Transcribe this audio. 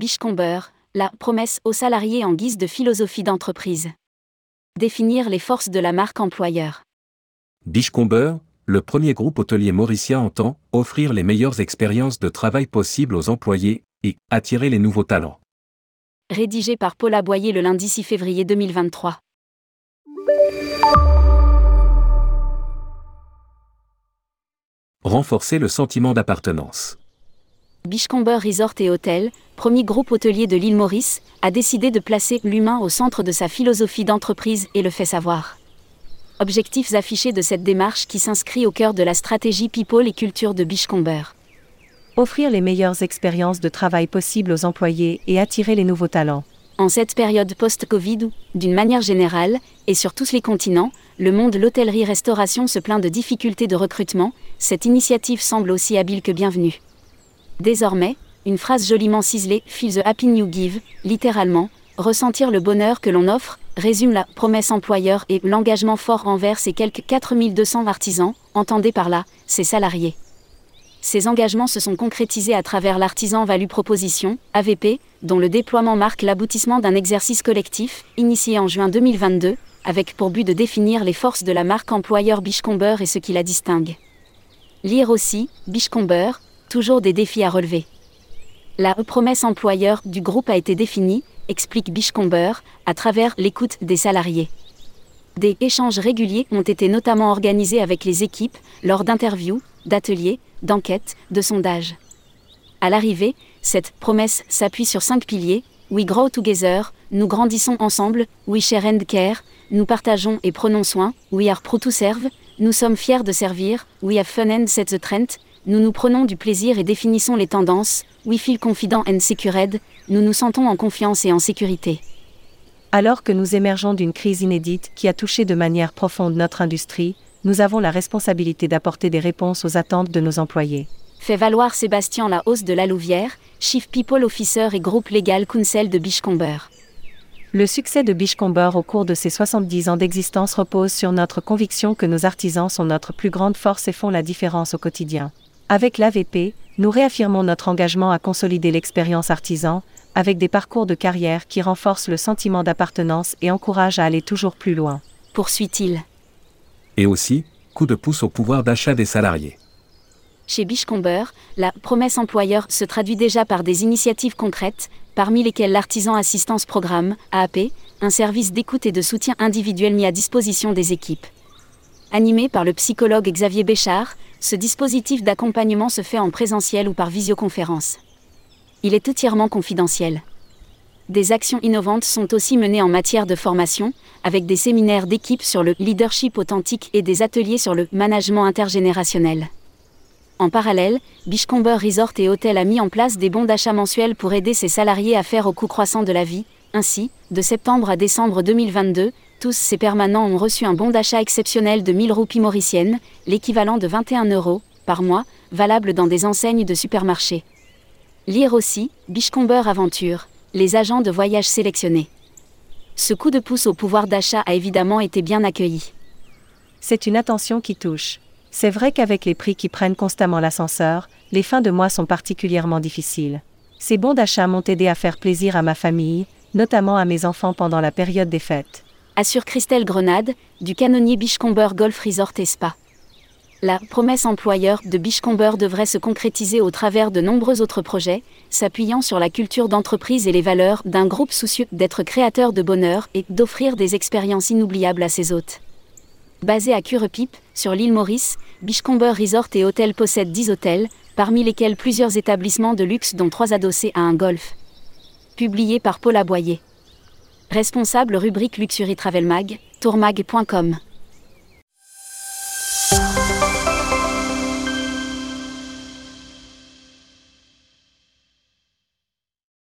Bichcomber, la promesse aux salariés en guise de philosophie d'entreprise. Définir les forces de la marque employeur. Bichcomber, le premier groupe hôtelier mauricien entend offrir les meilleures expériences de travail possibles aux employés et attirer les nouveaux talents. Rédigé par Paul Aboyer le lundi 6 février 2023. Renforcer le sentiment d'appartenance. Bichcomber Resort et Hôtel, premier groupe hôtelier de l'île Maurice, a décidé de placer l'humain au centre de sa philosophie d'entreprise et le fait savoir. Objectifs affichés de cette démarche qui s'inscrit au cœur de la stratégie People et Culture de Bichcomber. Offrir les meilleures expériences de travail possibles aux employés et attirer les nouveaux talents. En cette période post-Covid où, d'une manière générale, et sur tous les continents, le monde de l'hôtellerie-restauration se plaint de difficultés de recrutement, cette initiative semble aussi habile que bienvenue. Désormais, une phrase joliment ciselée, Feel the happy new give, littéralement, ressentir le bonheur que l'on offre, résume la promesse employeur et l'engagement fort envers ces quelques 4200 artisans, entendez par là, ses salariés. Ces engagements se sont concrétisés à travers l'Artisan Value Proposition, AVP, dont le déploiement marque l'aboutissement d'un exercice collectif, initié en juin 2022, avec pour but de définir les forces de la marque employeur Bichcomber et ce qui la distingue. Lire aussi, Bichcomber, toujours des défis à relever. La promesse employeur du groupe a été définie, explique Bichcomber, à travers l'écoute des salariés. Des échanges réguliers ont été notamment organisés avec les équipes, lors d'interviews, d'ateliers, d'enquêtes, de sondages. À l'arrivée, cette promesse s'appuie sur cinq piliers. We grow together, nous grandissons ensemble, We share and care, nous partageons et prenons soin, We are proud to serve, nous sommes fiers de servir, We have fun and set the trend, nous nous prenons du plaisir et définissons les tendances, we feel confident and secured, nous nous sentons en confiance et en sécurité. Alors que nous émergeons d'une crise inédite qui a touché de manière profonde notre industrie, nous avons la responsabilité d'apporter des réponses aux attentes de nos employés. Fait valoir Sébastien La Hausse de la Louvière, Chief People Officer et groupe légal Council de Bichcomber. Le succès de Bichcomber au cours de ses 70 ans d'existence repose sur notre conviction que nos artisans sont notre plus grande force et font la différence au quotidien. Avec l'AVP, nous réaffirmons notre engagement à consolider l'expérience artisan, avec des parcours de carrière qui renforcent le sentiment d'appartenance et encouragent à aller toujours plus loin. Poursuit-il. Et aussi, coup de pouce au pouvoir d'achat des salariés. Chez Bichcomber, la promesse employeur se traduit déjà par des initiatives concrètes, parmi lesquelles l'Artisan Assistance Programme, AAP, un service d'écoute et de soutien individuel mis à disposition des équipes. Animé par le psychologue Xavier Béchard, ce dispositif d'accompagnement se fait en présentiel ou par visioconférence. Il est entièrement confidentiel. Des actions innovantes sont aussi menées en matière de formation, avec des séminaires d'équipe sur le leadership authentique et des ateliers sur le management intergénérationnel. En parallèle, Bichcomber Resort et Hôtel a mis en place des bons d'achat mensuels pour aider ses salariés à faire au coût croissant de la vie. Ainsi, de septembre à décembre 2022, tous ces permanents ont reçu un bon d'achat exceptionnel de 1000 roupies mauriciennes, l'équivalent de 21 euros, par mois, valable dans des enseignes de supermarchés. Lire aussi, Bichcomber Aventure, les agents de voyage sélectionnés. Ce coup de pouce au pouvoir d'achat a évidemment été bien accueilli. C'est une attention qui touche. C'est vrai qu'avec les prix qui prennent constamment l'ascenseur, les fins de mois sont particulièrement difficiles. Ces bons d'achat m'ont aidé à faire plaisir à ma famille, notamment à mes enfants pendant la période des fêtes assure Christelle Grenade, du canonnier Bichcomber Golf Resort et Spa. La promesse employeur de Bichcomber devrait se concrétiser au travers de nombreux autres projets, s'appuyant sur la culture d'entreprise et les valeurs d'un groupe soucieux d'être créateur de bonheur et d'offrir des expériences inoubliables à ses hôtes. Basé à Curepipe, sur l'île Maurice, Bichcomber Resort et Hôtel possède 10 hôtels, parmi lesquels plusieurs établissements de luxe dont trois adossés à un golf. Publié par Paul Aboyer. Responsable rubrique Luxury Travel Mag, tourmag.com.